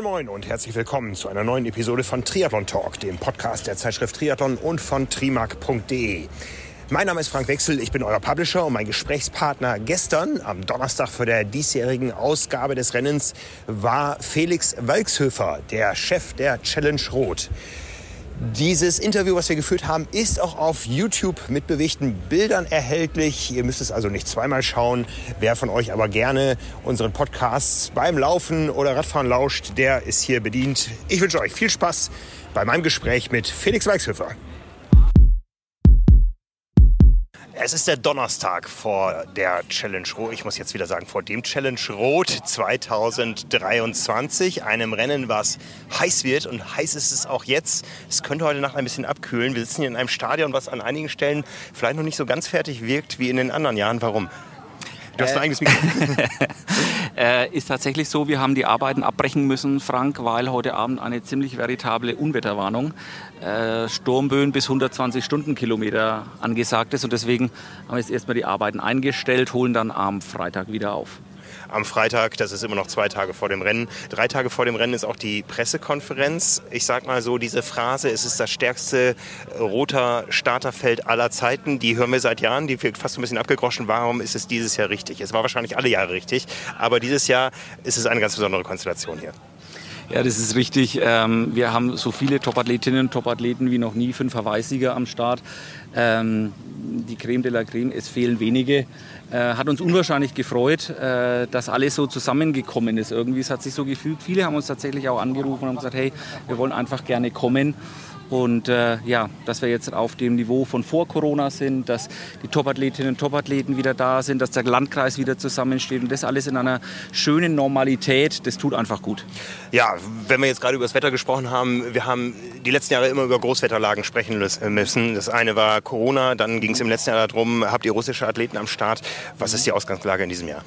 Moin Moin und herzlich willkommen zu einer neuen Episode von Triathlon Talk, dem Podcast der Zeitschrift Triathlon und von trimark.de. Mein Name ist Frank Wechsel, ich bin euer Publisher und mein Gesprächspartner gestern am Donnerstag für der diesjährigen Ausgabe des Rennens war Felix Walkshöfer, der Chef der Challenge Rot. Dieses Interview, was wir geführt haben, ist auch auf YouTube mit bewegten Bildern erhältlich. Ihr müsst es also nicht zweimal schauen. Wer von euch aber gerne unseren Podcasts beim Laufen oder Radfahren lauscht, der ist hier bedient. Ich wünsche euch viel Spaß bei meinem Gespräch mit Felix Weichshöfer. Es ist der Donnerstag vor der Challenge Rot. Ich muss jetzt wieder sagen, vor dem Challenge Rot 2023. Einem Rennen, was heiß wird. Und heiß ist es auch jetzt. Es könnte heute Nacht ein bisschen abkühlen. Wir sitzen hier in einem Stadion, was an einigen Stellen vielleicht noch nicht so ganz fertig wirkt wie in den anderen Jahren. Warum? Du hast ein eigenes Mikro. äh, ist tatsächlich so, wir haben die Arbeiten abbrechen müssen, Frank, weil heute Abend eine ziemlich veritable Unwetterwarnung, äh, Sturmböen bis 120 Stundenkilometer angesagt ist. Und deswegen haben wir jetzt erstmal die Arbeiten eingestellt, holen dann am Freitag wieder auf am Freitag. Das ist immer noch zwei Tage vor dem Rennen. Drei Tage vor dem Rennen ist auch die Pressekonferenz. Ich sag mal so, diese Phrase, es ist das stärkste roter Starterfeld aller Zeiten, die hören wir seit Jahren, die wird fast ein bisschen abgegroschen. Warum ist es dieses Jahr richtig? Es war wahrscheinlich alle Jahre richtig, aber dieses Jahr ist es eine ganz besondere Konstellation hier. Ja, das ist richtig. Ähm, wir haben so viele Topathletinnen und Topathleten wie noch nie, fünf Verweissieger am Start. Ähm, die Creme de la Creme, es fehlen wenige. Äh, hat uns unwahrscheinlich gefreut, äh, dass alles so zusammengekommen ist. Irgendwie, es hat sich so gefühlt. Viele haben uns tatsächlich auch angerufen und gesagt, hey, wir wollen einfach gerne kommen. Und äh, ja, dass wir jetzt auf dem Niveau von vor Corona sind, dass die Topathletinnen und Topathleten wieder da sind, dass der Landkreis wieder zusammensteht und das alles in einer schönen Normalität, das tut einfach gut. Ja, wenn wir jetzt gerade über das Wetter gesprochen haben, wir haben die letzten Jahre immer über Großwetterlagen sprechen müssen. Das eine war Corona, dann ging es im letzten Jahr darum, habt ihr russische Athleten am Start? Was ist die Ausgangslage in diesem Jahr?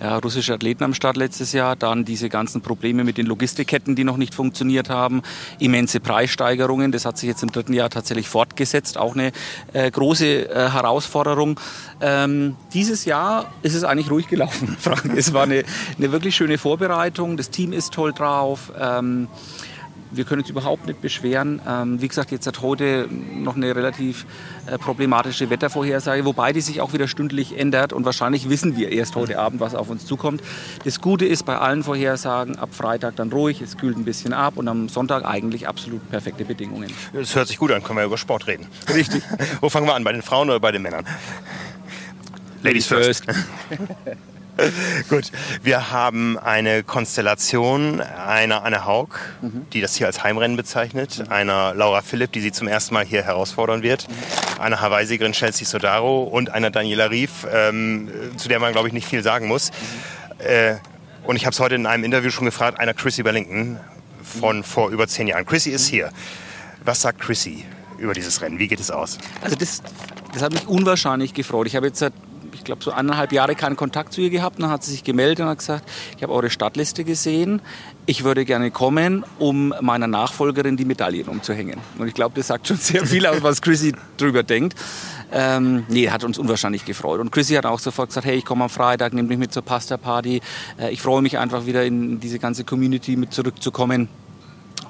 Ja, russische Athleten am Start letztes Jahr, dann diese ganzen Probleme mit den Logistikketten, die noch nicht funktioniert haben, immense Preissteigerungen, das hat sich jetzt im dritten Jahr tatsächlich fortgesetzt, auch eine äh, große äh, Herausforderung. Ähm, dieses Jahr ist es eigentlich ruhig gelaufen, Frank. Es war eine, eine wirklich schöne Vorbereitung, das Team ist toll drauf. Ähm, wir können uns überhaupt nicht beschweren. Ähm, wie gesagt, jetzt hat heute noch eine relativ äh, problematische Wettervorhersage, wobei die sich auch wieder stündlich ändert und wahrscheinlich wissen wir erst heute Abend, was auf uns zukommt. Das Gute ist bei allen Vorhersagen, ab Freitag dann ruhig, es kühlt ein bisschen ab und am Sonntag eigentlich absolut perfekte Bedingungen. Das hört sich gut an, können wir über Sport reden. Richtig. Wo fangen wir an, bei den Frauen oder bei den Männern? Ladies first. Gut, wir haben eine Konstellation einer Anne Haug, mhm. die das hier als Heimrennen bezeichnet, mhm. einer Laura Philipp, die sie zum ersten Mal hier herausfordern wird, mhm. einer Hawaii-Siegerin Chelsea Sodaro und einer Daniela Rief, ähm, zu der man, glaube ich, nicht viel sagen muss. Mhm. Äh, und ich habe es heute in einem Interview schon gefragt, einer Chrissy Wellington von mhm. vor über zehn Jahren. Chrissy ist mhm. hier. Was sagt Chrissy über dieses Rennen? Wie geht es aus? Also das, das hat mich unwahrscheinlich gefreut. Ich habe jetzt seit glaube, so eineinhalb Jahre keinen Kontakt zu ihr gehabt. Dann hat sie sich gemeldet und hat gesagt, ich habe eure Stadtliste gesehen. Ich würde gerne kommen, um meiner Nachfolgerin die Medaillen umzuhängen. Und ich glaube, das sagt schon sehr viel aus, was Chrissy drüber denkt. Ähm, nee, hat uns unwahrscheinlich gefreut. Und Chrissy hat auch sofort gesagt, hey, ich komme am Freitag, nimm mich mit zur Pasta-Party. Äh, ich freue mich einfach wieder in diese ganze Community mit zurückzukommen.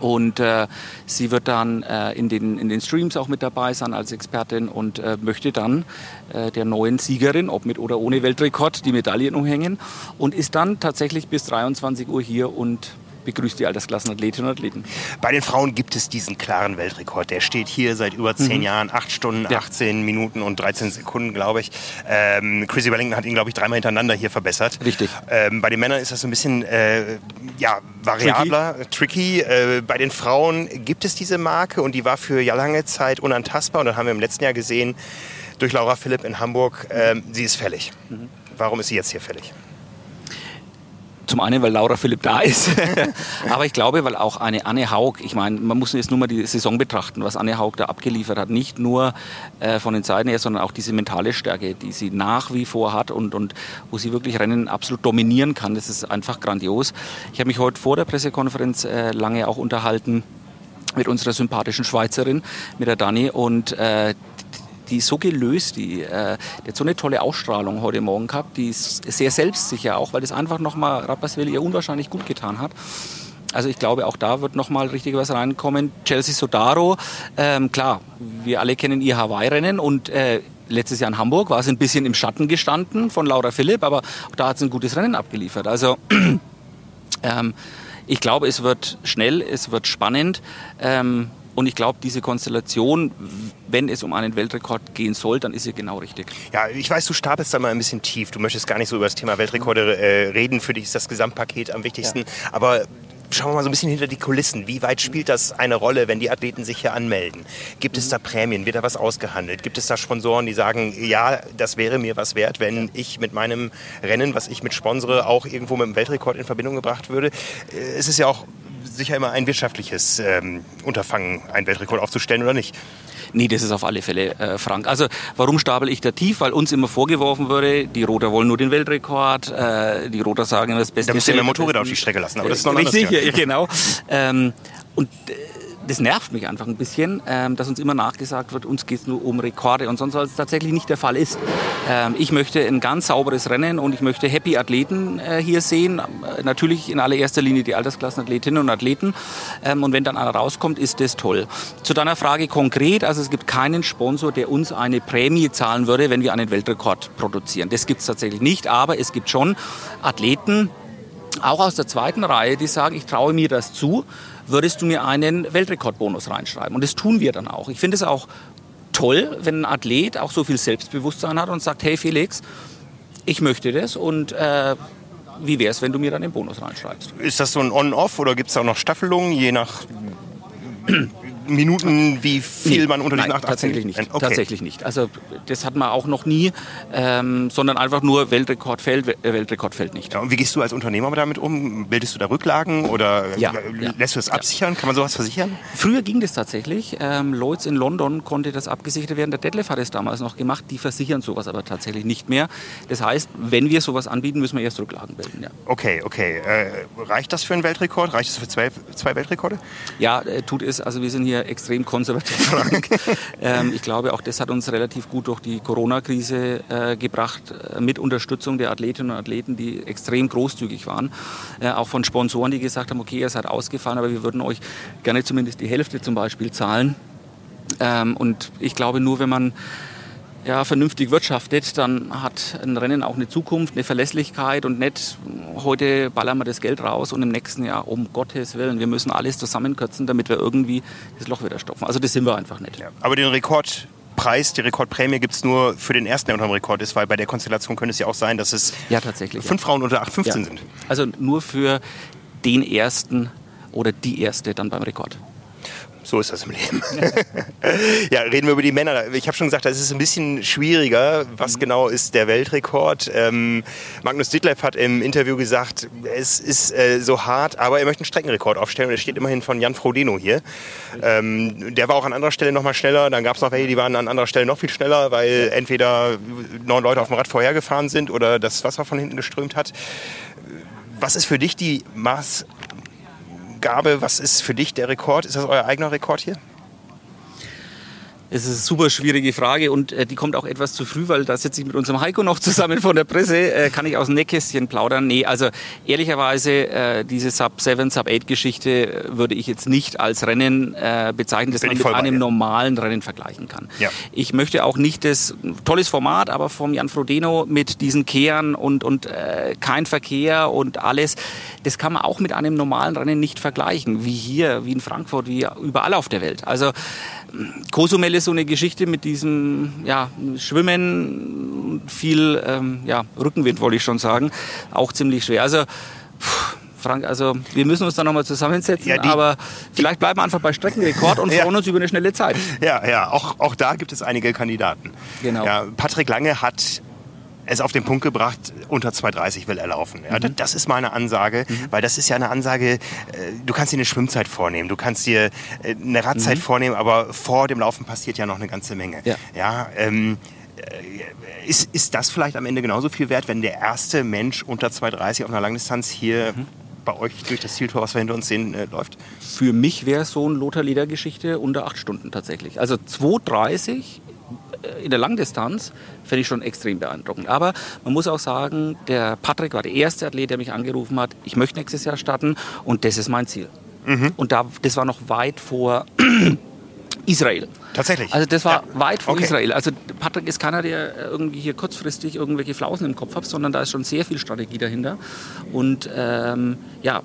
Und äh, sie wird dann äh, in, den, in den Streams auch mit dabei sein als Expertin und äh, möchte dann äh, der neuen Siegerin, ob mit oder ohne Weltrekord, die Medaillen umhängen und ist dann tatsächlich bis 23 Uhr hier und begrüßt die Altersklassenathletinnen und Athleten. Bei den Frauen gibt es diesen klaren Weltrekord. Der steht hier seit über zehn mhm. Jahren, acht Stunden, ja. 18 Minuten und 13 Sekunden, glaube ich. Ähm, Chrissy Wellington hat ihn, glaube ich, dreimal hintereinander hier verbessert. Richtig. Ähm, bei den Männern ist das so ein bisschen äh, ja, variabler, tricky. tricky. Äh, bei den Frauen gibt es diese Marke und die war für ja lange Zeit unantastbar. Und dann haben wir im letzten Jahr gesehen, durch Laura Philipp in Hamburg, äh, sie ist fällig. Mhm. Warum ist sie jetzt hier fällig? Zum einen, weil Laura Philipp da ist, aber ich glaube, weil auch eine Anne Haug, ich meine, man muss jetzt nur mal die Saison betrachten, was Anne Haug da abgeliefert hat. Nicht nur äh, von den Seiten her, sondern auch diese mentale Stärke, die sie nach wie vor hat und, und wo sie wirklich Rennen absolut dominieren kann. Das ist einfach grandios. Ich habe mich heute vor der Pressekonferenz äh, lange auch unterhalten mit unserer sympathischen Schweizerin, mit der Dani. Und äh, die ist so gelöst, die, äh, die hat so eine tolle Ausstrahlung heute Morgen gehabt, die ist sehr selbstsicher auch, weil das einfach nochmal Rapperswil ihr unwahrscheinlich gut getan hat. Also ich glaube, auch da wird nochmal richtig was reinkommen. Chelsea Sodaro, ähm, klar, wir alle kennen ihr Hawaii-Rennen und äh, letztes Jahr in Hamburg war es ein bisschen im Schatten gestanden von Laura Philipp, aber da hat sie ein gutes Rennen abgeliefert. Also ähm, ich glaube, es wird schnell, es wird spannend. Ähm, und ich glaube, diese Konstellation, wenn es um einen Weltrekord gehen soll, dann ist sie genau richtig. Ja, ich weiß, du stapelst da mal ein bisschen tief. Du möchtest gar nicht so über das Thema Weltrekorde äh, reden. Für dich ist das Gesamtpaket am wichtigsten. Ja. Aber schauen wir mal so ein bisschen hinter die Kulissen. Wie weit spielt das eine Rolle, wenn die Athleten sich hier anmelden? Gibt es da Prämien? Wird da was ausgehandelt? Gibt es da Sponsoren, die sagen, ja, das wäre mir was wert, wenn ich mit meinem Rennen, was ich mit sponsere, auch irgendwo mit dem Weltrekord in Verbindung gebracht würde? Äh, es ist ja auch sicher immer ein wirtschaftliches ähm, Unterfangen, einen Weltrekord aufzustellen, oder nicht? Nee, das ist auf alle Fälle äh, Frank. Also warum stapel ich da tief? Weil uns immer vorgeworfen würde, die Roter wollen nur den Weltrekord, äh, die Roter sagen immer das Beste. Da ihr mehr Motorräder auf die Strecke lassen, aber das ist noch Richtig, ja, genau. ähm, und äh, das nervt mich einfach ein bisschen, ähm, dass uns immer nachgesagt wird, uns geht es nur um Rekorde und sonst, was tatsächlich nicht der Fall ist. Ähm, ich möchte ein ganz sauberes Rennen und ich möchte happy Athleten äh, hier sehen. Äh, natürlich in allererster Linie die Altersklassenathletinnen und Athleten. Ähm, und wenn dann einer rauskommt, ist das toll. Zu deiner Frage konkret, also es gibt keinen Sponsor, der uns eine Prämie zahlen würde, wenn wir einen Weltrekord produzieren. Das gibt es tatsächlich nicht, aber es gibt schon Athleten, auch aus der zweiten Reihe, die sagen, ich traue mir das zu würdest du mir einen Weltrekordbonus reinschreiben. Und das tun wir dann auch. Ich finde es auch toll, wenn ein Athlet auch so viel Selbstbewusstsein hat und sagt, hey Felix, ich möchte das und äh, wie wäre es, wenn du mir dann den Bonus reinschreibst? Ist das so ein On-Off oder gibt es auch noch Staffelungen, je nach Minuten, wie viel nee, man unter diesen 8, tatsächlich nicht. Okay. Tatsächlich nicht. Also das hat man auch noch nie, ähm, sondern einfach nur Weltrekord fällt, äh, Weltrekord fällt nicht. Ja, und wie gehst du als Unternehmer damit um? Bildest du da Rücklagen oder ja, lässt du das absichern? Kann man sowas versichern? Früher ging das tatsächlich. Ähm, Lloyds in London konnte das abgesichert werden. Der Detlef hat es damals noch gemacht. Die versichern sowas aber tatsächlich nicht mehr. Das heißt, wenn wir sowas anbieten, müssen wir erst Rücklagen bilden. Ja. Okay, okay. Äh, reicht das für einen Weltrekord? Reicht das für zwei, zwei Weltrekorde? Ja, äh, tut es. Also wir sind hier extrem konservativ, Frank. ähm, ich glaube, auch das hat uns relativ gut durch die Corona-Krise äh, gebracht, äh, mit Unterstützung der Athletinnen und Athleten, die extrem großzügig waren. Äh, auch von Sponsoren, die gesagt haben, okay, ihr seid ausgefallen, aber wir würden euch gerne zumindest die Hälfte zum Beispiel zahlen. Ähm, und ich glaube, nur wenn man ja, vernünftig wirtschaftet, dann hat ein Rennen auch eine Zukunft, eine Verlässlichkeit und nicht heute ballern wir das Geld raus und im nächsten Jahr, um Gottes Willen, wir müssen alles zusammenkürzen, damit wir irgendwie das Loch wieder stopfen. Also das sind wir einfach nicht. Ja, aber den Rekordpreis, die Rekordprämie gibt es nur für den ersten, der unter dem Rekord ist, weil bei der Konstellation könnte es ja auch sein, dass es ja, tatsächlich, fünf ja. Frauen unter 8,15 ja. sind. Also nur für den ersten oder die erste dann beim Rekord. So ist das im Leben. ja, reden wir über die Männer. Ich habe schon gesagt, das ist ein bisschen schwieriger. Was mhm. genau ist der Weltrekord? Ähm, Magnus Ditlev hat im Interview gesagt, es ist äh, so hart, aber er möchte einen Streckenrekord aufstellen. Und er steht immerhin von Jan Frodeno hier. Ähm, der war auch an anderer Stelle noch mal schneller. Dann gab es noch welche, die waren an anderer Stelle noch viel schneller, weil entweder neun Leute auf dem Rad vorhergefahren sind oder das Wasser von hinten geströmt hat. Was ist für dich die Maß Gabe, was ist für dich der Rekord? Ist das euer eigener Rekord hier? Es ist eine super schwierige Frage und äh, die kommt auch etwas zu früh, weil da sitze ich mit unserem Heiko noch zusammen von der Presse. Äh, kann ich aus dem Nähkästchen plaudern? Nee, also ehrlicherweise äh, diese Sub-7, Sub-8-Geschichte würde ich jetzt nicht als Rennen äh, bezeichnen, das man mit einem normalen Rennen vergleichen kann. Ja. Ich möchte auch nicht das, tolles Format, aber vom Jan Frodeno mit diesen Kehren und, und äh, kein Verkehr und alles, das kann man auch mit einem normalen Rennen nicht vergleichen, wie hier, wie in Frankfurt, wie überall auf der Welt. Also Cozumel ist so eine Geschichte mit diesem ja, Schwimmen, viel ähm, ja, Rückenwind, wollte ich schon sagen, auch ziemlich schwer. Also, Frank, also wir müssen uns da nochmal zusammensetzen, ja, die, aber vielleicht bleiben wir einfach bei Streckenrekord und freuen ja. uns über eine schnelle Zeit. Ja, ja, auch, auch da gibt es einige Kandidaten. Genau. Ja, Patrick Lange hat es auf den Punkt gebracht, unter 2,30 will er laufen. Ja, mhm. Das ist meine Ansage, mhm. weil das ist ja eine Ansage, äh, du kannst dir eine Schwimmzeit vornehmen, du kannst dir äh, eine Radzeit mhm. vornehmen, aber vor dem Laufen passiert ja noch eine ganze Menge. Ja, ja ähm, äh, ist, ist das vielleicht am Ende genauso viel wert, wenn der erste Mensch unter 2,30 auf einer Langdistanz hier mhm. bei euch durch das Zieltor, was wir hinter uns sehen, äh, läuft? Für mich wäre es so eine Lothar-Leder-Geschichte unter acht Stunden tatsächlich. Also 2,30 äh, in der Langdistanz finde ich schon extrem beeindruckend. Aber man muss auch sagen, der Patrick war der erste Athlet, der mich angerufen hat, ich möchte nächstes Jahr starten und das ist mein Ziel. Mhm. Und da, das war noch weit vor Israel. Tatsächlich. Also das war ja. weit vor okay. Israel. Also Patrick ist keiner, der irgendwie hier kurzfristig irgendwelche Flausen im Kopf hat, sondern da ist schon sehr viel Strategie dahinter. Und ähm, ja,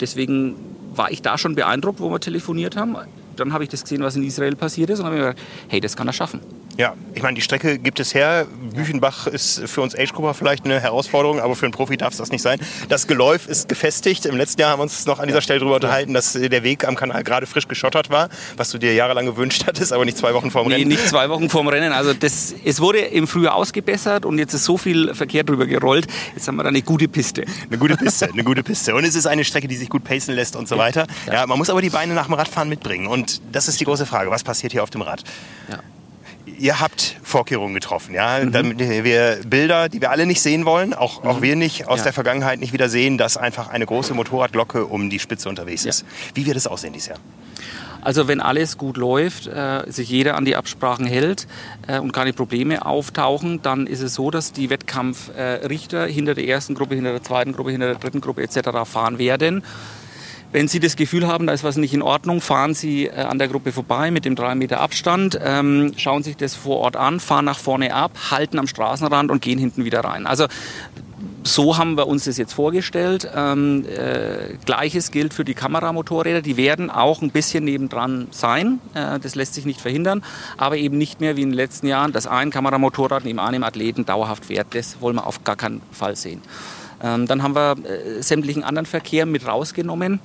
deswegen war ich da schon beeindruckt, wo wir telefoniert haben. Dann habe ich das gesehen, was in Israel passiert ist und habe mir gedacht, hey, das kann er schaffen. Ja, ich meine, die Strecke gibt es her. Büchenbach ist für uns Age-Grupper vielleicht eine Herausforderung, aber für einen Profi darf es das nicht sein. Das Geläuf ist gefestigt. Im letzten Jahr haben wir uns noch an dieser Stelle darüber unterhalten, dass der Weg am Kanal gerade frisch geschottert war, was du dir jahrelang gewünscht hattest, aber nicht zwei Wochen vorm Rennen. Nee, nicht zwei Wochen vorm Rennen. Also das, es wurde im Frühjahr ausgebessert und jetzt ist so viel Verkehr drüber gerollt. Jetzt haben wir da eine gute Piste. Eine gute Piste, eine gute Piste. Und es ist eine Strecke, die sich gut pacen lässt und so weiter. Ja. man muss aber die Beine nach dem Radfahren mitbringen. Und das ist die große Frage. Was passiert hier auf dem Rad? Ja ihr habt Vorkehrungen getroffen, ja, mhm. damit wir Bilder, die wir alle nicht sehen wollen, auch, mhm. auch wir nicht aus ja. der Vergangenheit nicht wieder sehen, dass einfach eine große Motorradglocke um die Spitze unterwegs ist. Wie wird es aussehen dieses Jahr? Also wenn alles gut läuft, äh, sich jeder an die Absprachen hält äh, und keine Probleme auftauchen, dann ist es so, dass die Wettkampfrichter äh, hinter der ersten Gruppe, hinter der zweiten Gruppe, hinter der dritten Gruppe etc. fahren werden. Wenn Sie das Gefühl haben, da ist was nicht in Ordnung, fahren Sie äh, an der Gruppe vorbei mit dem 3 Meter Abstand, ähm, schauen sich das vor Ort an, fahren nach vorne ab, halten am Straßenrand und gehen hinten wieder rein. Also so haben wir uns das jetzt vorgestellt. Ähm, äh, Gleiches gilt für die Kameramotorräder. Die werden auch ein bisschen nebendran sein. Äh, das lässt sich nicht verhindern. Aber eben nicht mehr wie in den letzten Jahren, dass ein Kameramotorrad neben einem Athleten dauerhaft fährt. Das wollen wir auf gar keinen Fall sehen. Ähm, dann haben wir äh, sämtlichen anderen Verkehr mit rausgenommen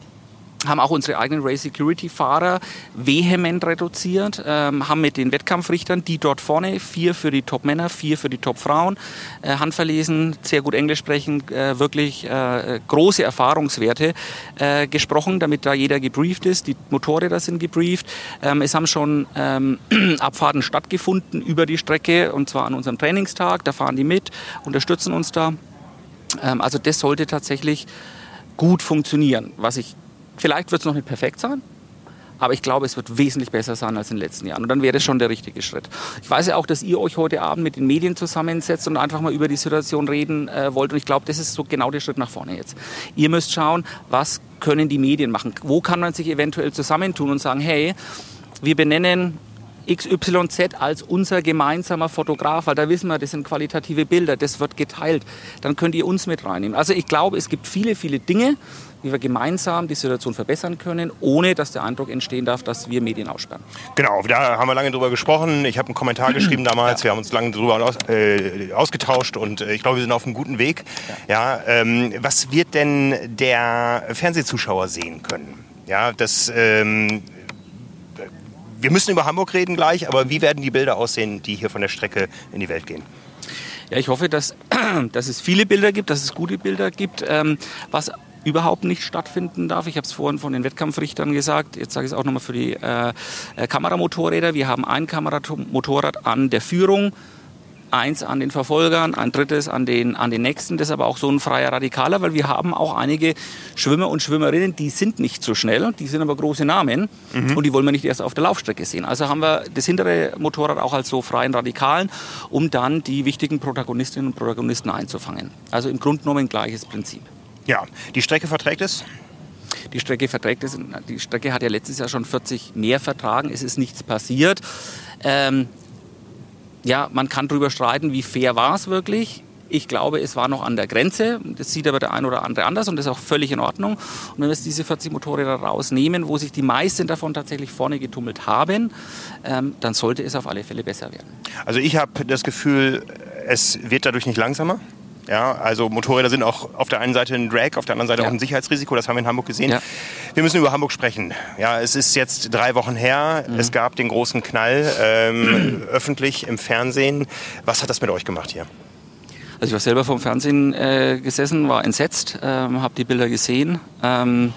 haben auch unsere eigenen Race Security Fahrer vehement reduziert, ähm, haben mit den Wettkampfrichtern, die dort vorne, vier für die Top-Männer, vier für die Top-Frauen, äh, handverlesen, sehr gut Englisch sprechen, äh, wirklich äh, große Erfahrungswerte äh, gesprochen, damit da jeder gebrieft ist. Die Motorräder sind gebrieft. Ähm, es haben schon ähm, Abfahrten stattgefunden über die Strecke und zwar an unserem Trainingstag. Da fahren die mit, unterstützen uns da. Ähm, also das sollte tatsächlich gut funktionieren. Was ich Vielleicht wird es noch nicht perfekt sein, aber ich glaube, es wird wesentlich besser sein als in den letzten Jahren. Und dann wäre das schon der richtige Schritt. Ich weiß ja auch, dass ihr euch heute Abend mit den Medien zusammensetzt und einfach mal über die Situation reden äh, wollt. Und ich glaube, das ist so genau der Schritt nach vorne jetzt. Ihr müsst schauen, was können die Medien machen? Wo kann man sich eventuell zusammentun und sagen, hey, wir benennen XYZ als unser gemeinsamer Fotograf, weil da wissen wir, das sind qualitative Bilder, das wird geteilt. Dann könnt ihr uns mit reinnehmen. Also ich glaube, es gibt viele, viele Dinge, wie wir gemeinsam die Situation verbessern können, ohne dass der Eindruck entstehen darf, dass wir Medien aussperren. Genau, da haben wir lange drüber gesprochen. Ich habe einen Kommentar geschrieben damals. Ja. Wir haben uns lange drüber aus, äh, ausgetauscht und äh, ich glaube, wir sind auf einem guten Weg. Ja. ja ähm, was wird denn der Fernsehzuschauer sehen können? Ja, das ähm, wir müssen über Hamburg reden gleich, aber wie werden die Bilder aussehen, die hier von der Strecke in die Welt gehen? Ja, ich hoffe, dass, dass es viele Bilder gibt, dass es gute Bilder gibt. Ähm, was überhaupt nicht stattfinden darf. Ich habe es vorhin von den Wettkampfrichtern gesagt. Jetzt sage ich es auch nochmal für die äh, äh, Kameramotorräder. Wir haben ein Kameramotorrad an der Führung eins an den Verfolgern, ein drittes an den, an den nächsten. Das ist aber auch so ein freier Radikaler, weil wir haben auch einige Schwimmer und Schwimmerinnen, die sind nicht so schnell, die sind aber große Namen mhm. und die wollen wir nicht erst auf der Laufstrecke sehen. Also haben wir das hintere Motorrad auch als so freien Radikalen, um dann die wichtigen Protagonistinnen und Protagonisten einzufangen. Also im Grunde genommen gleiches Prinzip. Ja, die Strecke verträgt es? Die Strecke verträgt es. Die Strecke hat ja letztes Jahr schon 40 mehr vertragen. Es ist nichts passiert. Ähm, ja, man kann darüber streiten, wie fair war es wirklich. Ich glaube, es war noch an der Grenze. Das sieht aber der ein oder andere anders und das ist auch völlig in Ordnung. Und wenn wir jetzt diese 40 Motorräder rausnehmen, wo sich die meisten davon tatsächlich vorne getummelt haben, ähm, dann sollte es auf alle Fälle besser werden. Also ich habe das Gefühl, es wird dadurch nicht langsamer. Ja, also Motorräder sind auch auf der einen Seite ein Drag, auf der anderen Seite ja. auch ein Sicherheitsrisiko. Das haben wir in Hamburg gesehen. Ja. Wir müssen über Hamburg sprechen. Ja, es ist jetzt drei Wochen her. Mhm. Es gab den großen Knall ähm, öffentlich im Fernsehen. Was hat das mit euch gemacht hier? Also ich war selber vom Fernsehen äh, gesessen, war entsetzt, ähm, habe die Bilder gesehen, ähm,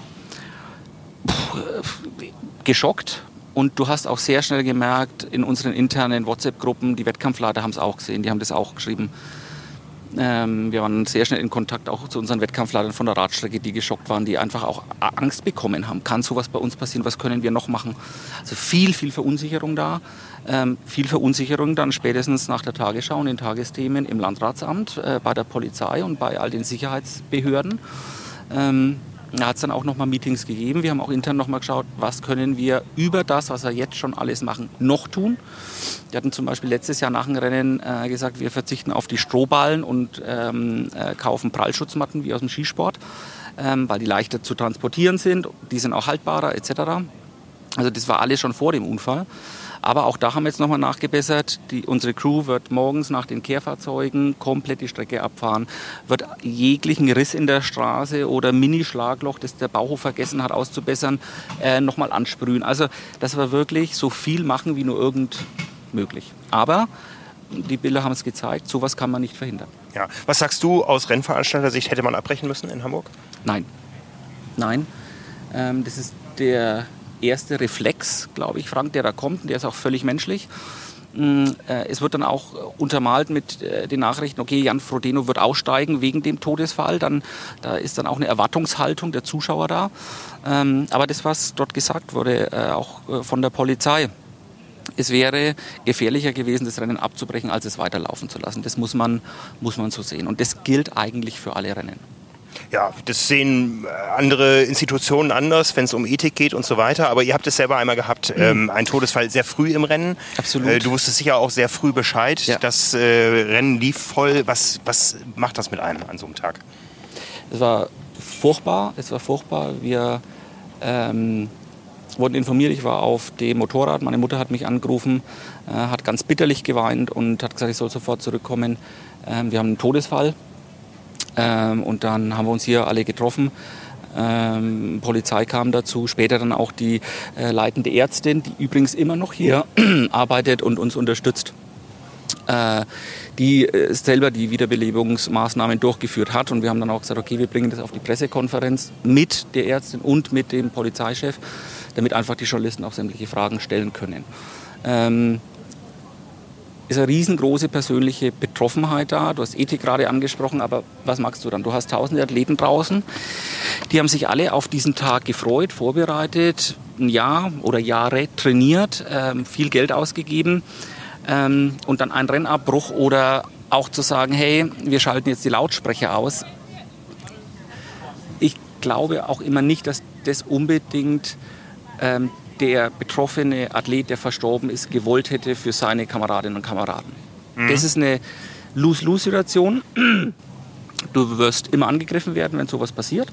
geschockt. Und du hast auch sehr schnell gemerkt, in unseren internen WhatsApp-Gruppen, die Wettkampfleiter haben es auch gesehen, die haben das auch geschrieben Ähm, wir waren sehr schnell in Kontakt auch zu unseren Wettkampfleitern von der Radstrecke, die geschockt waren, die einfach auch Angst bekommen haben. Kann sowas bei uns passieren? Was können wir noch machen? Also viel, viel Verunsicherung da. Ähm, viel Verunsicherung dann spätestens nach der Tagesschau und den Tagesthemen im Landratsamt, äh, bei der Polizei und bei all den Sicherheitsbehörden. Ähm, da hat es dann auch nochmal Meetings gegeben. Wir haben auch intern nochmal geschaut, was können wir über das, was wir jetzt schon alles machen, noch tun. Wir hatten zum Beispiel letztes Jahr nach dem Rennen äh, gesagt, wir verzichten auf die Strohballen und ähm, äh, kaufen Prallschutzmatten wie aus dem Skisport, ähm, weil die leichter zu transportieren sind. Die sind auch haltbarer etc. Also das war alles schon vor dem Unfall. Aber auch da haben wir jetzt nochmal nachgebessert. Die, unsere Crew wird morgens nach den Kehrfahrzeugen komplett die Strecke abfahren, wird jeglichen Riss in der Straße oder Mini-Schlagloch, das der Bauhof vergessen hat auszubessern, äh, nochmal ansprühen. Also, dass wir wirklich so viel machen wie nur irgend möglich. Aber die Bilder haben es gezeigt, sowas kann man nicht verhindern. Ja. Was sagst du aus Rennveranstalter-Sicht, hätte man abbrechen müssen in Hamburg? Nein. Nein. Ähm, das ist der erste Reflex, glaube ich, Frank, der da kommt. Der ist auch völlig menschlich. Mm, äh, es wird dann auch untermalt mit äh, den Nachrichten, okay, Jan Frodeno wird aussteigen wegen dem Todesfall. Dann, da ist dann auch eine Erwartungshaltung der Zuschauer da. Ähm, aber das, was dort gesagt wurde, äh, auch von der Polizei, es wäre gefährlicher gewesen, das Rennen abzubrechen, als es weiterlaufen zu lassen. Das muss man, muss man so sehen. Und das gilt eigentlich für alle Rennen. Ja, das sehen äh, andere Institutionen anders, wenn es um Ethik geht und so weiter. Aber ihr habt es selber einmal gehabt, mhm. ähm, ein Todesfall sehr früh im Rennen. Absolut. Äh, du wusstest sicher auch sehr früh Bescheid. Ja. Das äh, Rennen lief voll. Was, was macht das mit einem an so einem Tag? Es war furchtbar. Es war furchtbar. Wir ähm, wurden informiert. Ich war auf dem Motorrad. Meine Mutter hat mich angerufen, äh, hat ganz bitterlich geweint und hat gesagt, ich soll sofort zurückkommen. Ähm, wir haben einen Todesfall ähm, und dann haben wir uns hier alle getroffen. Ähm, Polizei kam dazu, später dann auch die äh, leitende Ärztin, die übrigens immer noch hier arbeitet und uns unterstützt, äh, die äh, selber die Wiederbelebungsmaßnahmen durchgeführt hat. Und wir haben dann auch gesagt, okay, wir bringen das auf die Pressekonferenz mit der Ärztin und mit dem Polizeichef, damit einfach die Journalisten auch sämtliche Fragen stellen können. Ähm, ist eine riesengroße persönliche Betroffenheit da. Du hast Ethik gerade angesprochen, aber was magst du dann? Du hast tausende Athleten draußen. Die haben sich alle auf diesen Tag gefreut, vorbereitet, ein Jahr oder Jahre trainiert, ähm, viel Geld ausgegeben ähm, und dann ein Rennabbruch oder auch zu sagen, hey, wir schalten jetzt die Lautsprecher aus. Ich glaube auch immer nicht, dass das unbedingt ähm, der betroffene Athlet, der verstorben ist, gewollt hätte für seine Kameradinnen und Kameraden. Mhm. Das ist eine Lose-Lose-Situation. Du wirst immer angegriffen werden, wenn sowas passiert,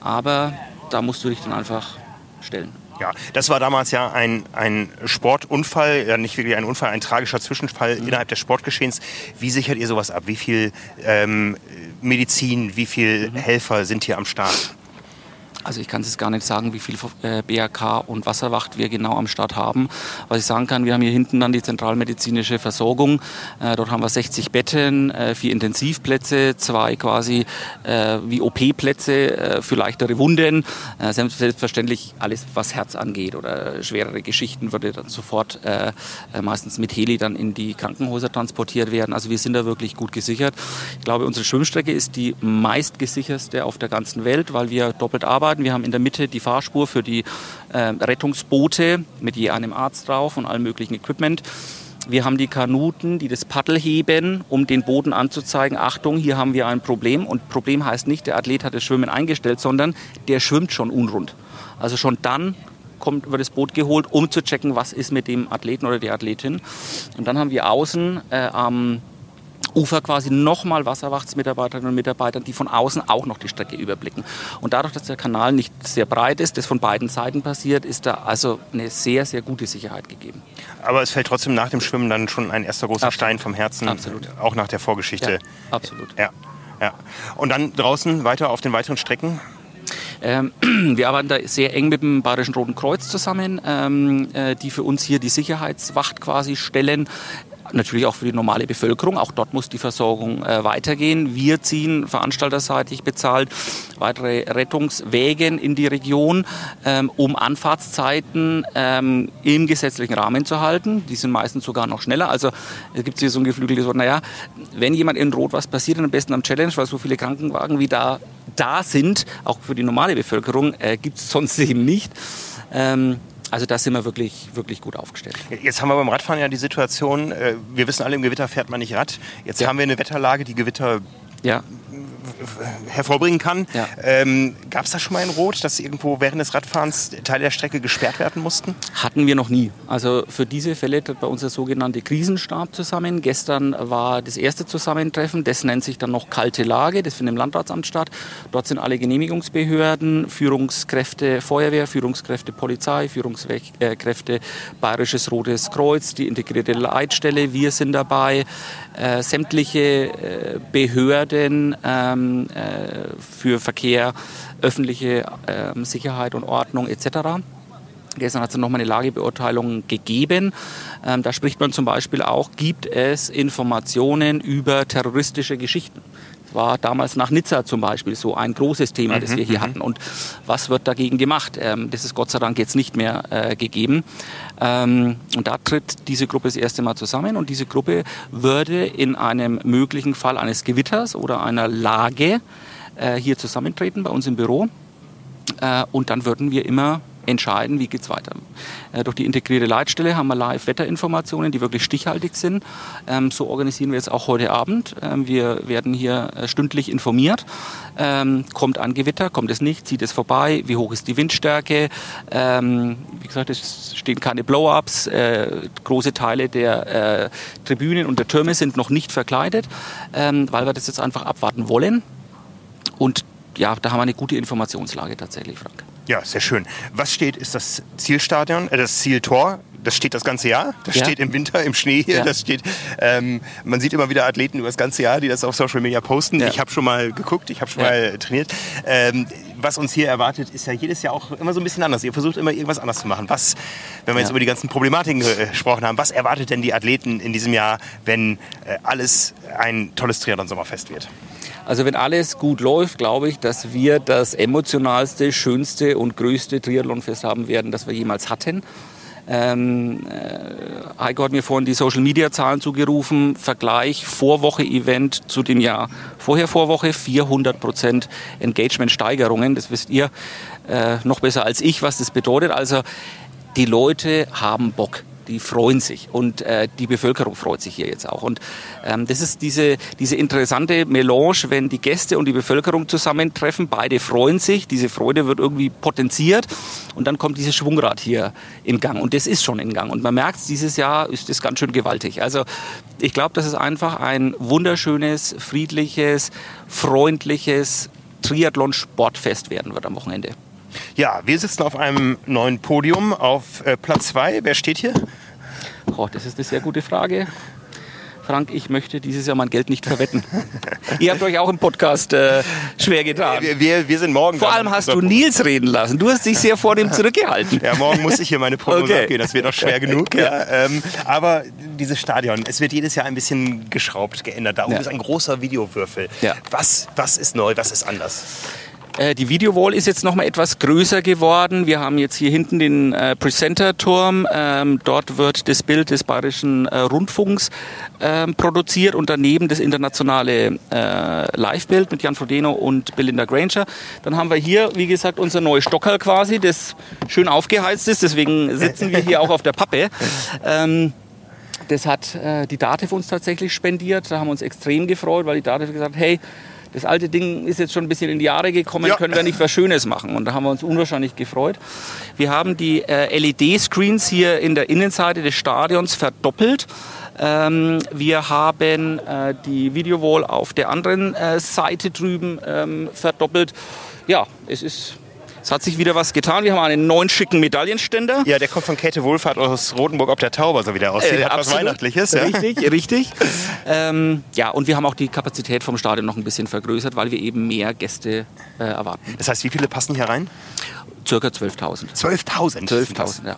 aber da musst du dich dann einfach stellen. Ja, das war damals ja ein, ein Sportunfall, ja nicht wirklich ein Unfall, ein tragischer Zwischenfall mhm. innerhalb des Sportgeschehens. Wie sichert ihr sowas ab? Wie viel ähm, Medizin, wie viele mhm. Helfer sind hier am Start? Also ich kann es gar nicht sagen, wie viel äh, BRK und Wasserwacht wir genau am Start haben. Was ich sagen kann, wir haben hier hinten dann die zentralmedizinische Versorgung. Äh, dort haben wir 60 Betten, äh, vier Intensivplätze, zwei quasi wie OP-Plätze für leichtere Wunden. Selbstverständlich alles, was Herz angeht oder schwerere Geschichten, würde dann sofort meistens mit Heli dann in die Krankenhäuser transportiert werden. Also wir sind da wirklich gut gesichert. Ich glaube, unsere Schwimmstrecke ist die meistgesicherste auf der ganzen Welt, weil wir doppelt arbeiten Fahrten. Wir haben in der Mitte die Fahrspur für die äh, Rettungsboote mit je einem Arzt drauf und allem möglichen Equipment. Wir haben die Kanuten, die das Paddel heben, um den Boden anzuzeigen, Achtung, hier haben wir ein Problem. Und Problem heißt nicht, der Athlet hat das Schwimmen eingestellt, sondern der schwimmt schon unrund. Also schon dann kommt, wird das Boot geholt, um zu checken, was ist mit dem Athleten oder der Athletin. Und dann haben wir außen äh, am Ufer quasi nochmal Wasserwachtsmitarbeiterinnen und Mitarbeiter, die von außen auch noch die Strecke überblicken. Und dadurch, dass der Kanal nicht sehr breit ist, das von beiden Seiten passiert, ist da also eine sehr, sehr gute Sicherheit gegeben. Aber es fällt trotzdem nach dem Schwimmen dann schon ein erster großer absolut. Stein vom Herzen. Absolut. Auch nach der Vorgeschichte. Ja, absolut. Ja. Ja. Und dann draußen weiter auf den weiteren Strecken? Ähm, wir arbeiten da sehr eng mit dem Bayerischen Roten Kreuz zusammen, ähm, äh, die für uns hier die Sicherheitswacht quasi stellen natürlich auch für die normale Bevölkerung. Auch dort muss die Versorgung äh, weitergehen. Wir ziehen veranstalterseitig bezahlt weitere Rettungswege in die Region, ähm, um Anfahrtszeiten ähm, im gesetzlichen Rahmen zu halten. Die sind meistens sogar noch schneller. Also es gibt hier so ein geflügeltes Wort, naja, wenn jemand in Rot was passiert, dann am besten am Challenge, weil so viele Krankenwagen wie da da sind, auch für die normale Bevölkerung, äh, gibt es sonst eben nicht. Ähm, also da sind wir wirklich, wirklich gut aufgestellt. Jetzt haben wir beim Radfahren ja die Situation, äh, wir wissen alle, im Gewitter fährt man nicht Rad. Jetzt ja. haben wir eine Wetterlage, die Gewitter ja hervorbringen kann. Ja. Ähm, Gab es da schon mal in Rot, dass irgendwo während des Radfahrens Teile der Strecke gesperrt werden mussten? Hatten wir noch nie. Also für diese Fälle tritt bei uns der sogenannte Krisenstab zusammen. Gestern war das erste Zusammentreffen, das nennt sich dann noch kalte Lage, das findet im Landratsamt statt. Dort sind alle Genehmigungsbehörden, Führungskräfte Feuerwehr, Führungskräfte Polizei, Führungskräfte Bayerisches Rotes Kreuz, die integrierte Leitstelle, wir sind dabei, äh, sämtliche äh, Behörden, ähm, äh, für Verkehr, öffentliche ähm, Sicherheit und Ordnung etc. Gestern hat es nochmal eine Lagebeurteilung gegeben. Ähm, da spricht man zum Beispiel auch, gibt es Informationen über terroristische Geschichten? Das war damals nach Nizza zum Beispiel so ein großes Thema, mhm, das wir hier mhm. hatten. Und was wird dagegen gemacht? Ähm, das ist Gott sei Dank jetzt nicht mehr äh, gegeben. Ähm, und da tritt diese Gruppe das erste Mal zusammen. Und diese Gruppe würde in einem möglichen Fall eines Gewitters oder einer Lage äh, hier zusammentreten bei uns im Büro. Äh, und dann würden wir immer entscheiden, wie geht es weiter. Äh, durch die integrierte Leitstelle haben wir Live-Wetterinformationen, die wirklich stichhaltig sind. Ähm, so organisieren wir jetzt auch heute Abend. Ähm, wir werden hier äh, stündlich informiert. Ähm, kommt ein Gewitter, kommt es nicht, zieht es vorbei, wie hoch ist die Windstärke. Wie gesagt, es stehen keine Blow-ups. Äh, große Teile der Tribünen und der Türme sind noch nicht verkleidet, weil wir das jetzt einfach abwarten wollen. Und ja, da haben wir eine gute Informationslage tatsächlich, Frank. Ja, sehr schön. Was steht, ist das Zielstadion, äh, das Zieltor. Das steht das ganze Jahr. Das ja. steht im Winter, im Schnee hier. Ja. Das steht. Ähm, man sieht immer wieder Athleten über das ganze Jahr, die das auf Social Media posten. Ja. Ich habe schon mal geguckt, ich habe schon mal trainiert. Ähm, was uns hier erwartet, ist ja jedes Jahr auch immer so ein bisschen anders. Ihr versucht immer irgendwas anders zu machen. Was, wenn wir jetzt über die ganzen Problematiken äh, gesprochen haben, was erwartet denn die Athleten in diesem Jahr, wenn äh, alles ein tolles Triathlon-Sommerfest wird? Also wenn alles gut läuft, glaube ich, dass wir das emotionalste, schönste und größte Triathlonfest haben werden, das wir jemals hatten. Ähm, äh, Heiko hat mir vorhin die Social Media Zahlen zugerufen. Vergleich Vorwoche Event zu dem Jahr vorher Vorwoche 400 Prozent Engagement Steigerungen. Das wisst ihr äh, noch besser als ich, was das bedeutet. Also die Leute haben Bock die freuen sich und äh, die Bevölkerung freut sich hier jetzt auch. Und ähm, das ist diese, diese interessante Melange, wenn die Gäste und die Bevölkerung zusammentreffen, beide freuen sich, diese Freude wird irgendwie potenziert und dann kommt dieses Schwungrad hier in Gang und das ist schon in Gang und man merkt, dieses Jahr ist das ganz schön gewaltig. Also ich glaube, dass es einfach ein wunderschönes, friedliches, freundliches Triathlon-Sportfest werden wird am Wochenende. Ja, wir sitzen auf einem neuen Podium auf äh, Platz 2. Wer steht hier? Oh, das ist eine sehr gute Frage. Frank, ich möchte dieses Jahr mein Geld nicht verwetten. Ihr habt euch auch im Podcast äh, schwer getan. Wir, wir, wir sind morgen. Vor allem hast du Nils reden lassen. Du hast dich sehr vor dem zurückgehalten. Ja, morgen muss ich hier meine Prognose okay. abgehen. Das wird auch schwer genug. Ja. Ähm, aber dieses Stadion, es wird jedes Jahr ein bisschen geschraubt, geändert. Da oben ja. ist ein großer Videowürfel. Was, was ist neu, was ist anders? Äh, die Videowall ist jetzt noch mal etwas größer geworden. Wir haben jetzt hier hinten den äh, Presenter-Turm. Ähm, dort wird das Bild des Bayerischen äh, Rundfunks ähm, produziert und daneben das internationale äh, Live-Bild mit Jan Frodeno und Belinda Granger. Dann haben wir hier, wie gesagt, unser neues Stockerl quasi, das schön aufgeheizt ist. Deswegen sitzen wir hier auch auf der Pappe. Ähm, das hat äh, die DATEV uns tatsächlich spendiert. Da haben wir uns extrem gefreut, weil die DATEV gesagt hey, das alte Ding ist jetzt schon ein bisschen in die Jahre gekommen, ja. können wir nicht was Schönes machen? Und da haben wir uns unwahrscheinlich gefreut. Wir haben die äh, LED-Screens hier in der Innenseite des Stadions verdoppelt. Ähm, wir haben äh, die Videowall auf der anderen äh, Seite drüben ähm, verdoppelt. Ja, es ist es hat sich wieder was getan. Wir haben einen neuen schicken Medaillenständer. Ja, der kommt von Käthe Wohlfahrt aus Rotenburg ob der Tauber, so wie der aussieht. Äh, hat was Weihnachtliches. Ja. Richtig, richtig. ähm, ja, und wir haben auch die Kapazität vom Stadion noch ein bisschen vergrößert, weil wir eben mehr Gäste äh, erwarten. Das heißt, wie viele passen hier rein? Circa 12.000. 12.000? 12.000, ja.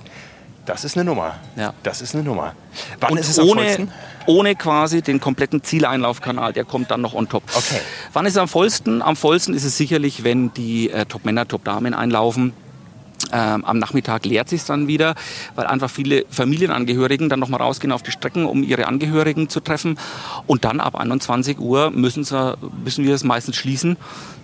Das ist eine Nummer. Ja. Das ist eine Nummer. Wann Und ist es am ohne, vollsten? ohne quasi den kompletten Zieleinlaufkanal, der kommt dann noch on top. Okay. Wann ist es am vollsten? Am vollsten ist es sicherlich, wenn die äh, Top-Männer, Top-Damen einlaufen. Ähm, am Nachmittag leert sich dann wieder, weil einfach viele Familienangehörigen dann nochmal rausgehen auf die Strecken, um ihre Angehörigen zu treffen. Und dann ab 21 Uhr müssen, sie, müssen wir es meistens schließen,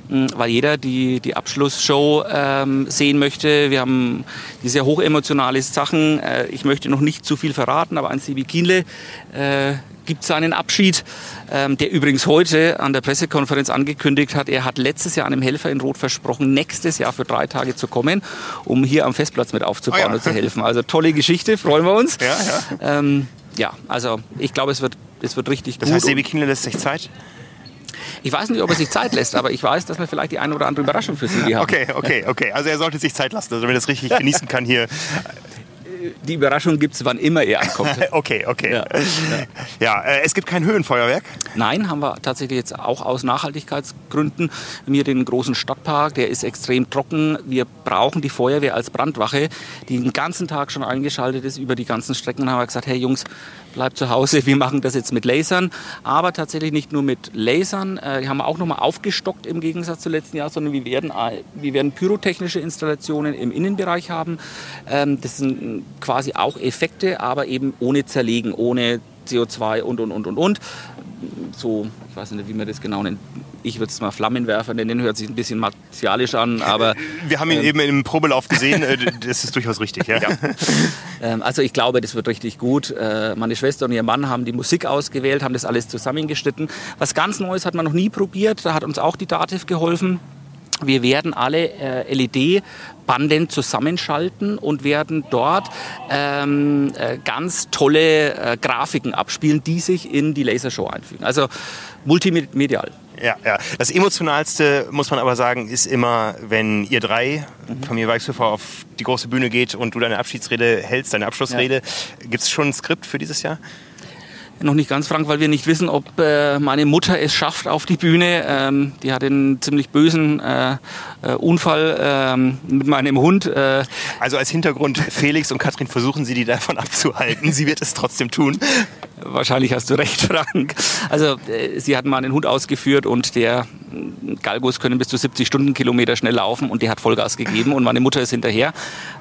weil jeder die, die Abschlussshow ähm, sehen möchte. Wir haben die sehr hochemotionale Sachen. Äh, ich möchte noch nicht zu viel verraten, aber ein Sibi Kienle äh, gibt seinen Abschied, ähm, der übrigens heute an der Pressekonferenz angekündigt hat, er hat letztes Jahr einem Helfer in Rot versprochen, nächstes Jahr für drei Tage zu kommen, um hier am Festplatz mit aufzubauen Ah ja. und zu helfen. Also tolle Geschichte, freuen wir uns. Ja, ja. Ähm, ja also ich glaube, es wird, es wird richtig Das gut. heißt, Sebi Kienle lässt sich Zeit? Ich weiß nicht, ob er sich Zeit lässt, aber ich weiß, dass wir vielleicht die eine oder andere Überraschung für Sie haben. Okay, okay, okay. Also er sollte sich Zeit lassen, also wenn er das richtig genießen kann hier. Die Überraschung gibt es, wann immer er ankommt. Okay, okay. Ja. Ja, äh, es gibt kein Höhenfeuerwerk. Nein, haben wir tatsächlich jetzt auch aus Nachhaltigkeitsgründen. Wir den großen Stadtpark, der ist extrem trocken. Wir brauchen die Feuerwehr als Brandwache, die den ganzen Tag schon eingeschaltet ist über die ganzen Strecken. Und haben wir gesagt, hey Jungs, bleibt zu Hause, wir machen das jetzt mit Lasern. Aber tatsächlich nicht nur mit Lasern. Äh, Die haben wir auch nochmal aufgestockt im Gegensatz zu letzten Jahr, sondern wir werden, äh, wir werden pyrotechnische Installationen im Innenbereich haben. Ähm, Das sind quasi auch Effekte, aber eben ohne Zerlegen, ohne CO2 und, und, und, und, und. So, ich weiß nicht, wie man das genau nennt. Ich würde es mal Flammenwerfer nennen, hört sich ein bisschen martialisch an, aber Wir haben ihn eben im Probelauf gesehen. äh, Das ist durchaus richtig, ja. ähm, also ich glaube, das wird richtig gut. Äh, meine Schwester und ihr Mann haben die Musik ausgewählt, haben das alles zusammengeschnitten. Was ganz Neues hat man noch nie probiert, da hat uns auch die Dativ geholfen. Wir werden alle äh, LED-Banden zusammenschalten und werden dort ähm, äh, ganz tolle äh, Grafiken abspielen, die sich in die Lasershow einfügen. Also multimedial. Ja, ja. Das Emotionalste, muss man aber sagen, ist immer, wenn ihr drei, Familie Weichshöfer, auf die große Bühne geht und du deine Abschiedsrede hältst, deine Abschlussrede. Gibt es schon ein Skript für dieses Jahr? Noch nicht ganz, Frank, weil wir nicht wissen, ob äh, meine Mutter es schafft auf die Bühne. Ähm, die hat einen ziemlich bösen äh, äh, Unfall ähm, mit meinem Hund. Äh, Also als Hintergrund, Felix und Katrin versuchen sie, die davon abzuhalten. Sie wird es trotzdem tun. Wahrscheinlich hast du recht, Frank. Also äh, sie hat meinen Hund ausgeführt und der Galgos können bis zu 70 Stundenkilometer schnell laufen und der hat Vollgas gegeben und meine Mutter ist hinterher.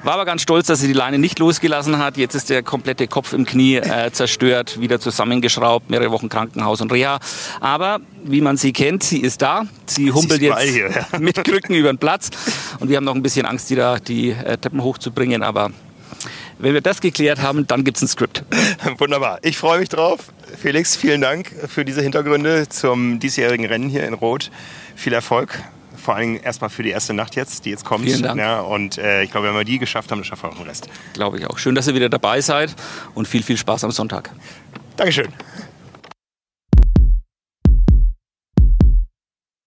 War aber ganz stolz, dass sie die Leine nicht losgelassen hat. Jetzt ist der komplette Kopf im Knie äh, zerstört, wieder zusammengeschraubt, mehrere Wochen Krankenhaus und Reha. Aber wie man sie kennt, sie ist da. Sie humpelt überall jetzt hier, ja. mit Krücken über den Platz und wir haben noch ein bisschen Angst, die da die äh, Treppen hochzubringen, aber wenn wir das geklärt haben, dann gibt's ein Skript. Wunderbar. Ich freue mich drauf. Felix, vielen Dank für diese Hintergründe zum diesjährigen Rennen hier in Rot. Viel Erfolg. Vor allen Dingen erstmal für die erste Nacht jetzt, die jetzt kommt. Vielen Dank. Ja, und äh, ich glaube, wenn wir die geschafft haben, dann schaffen wir auch den Rest. Glaube ich auch. Schön, dass ihr wieder dabei seid und viel, viel Spaß am Sonntag. Dankeschön.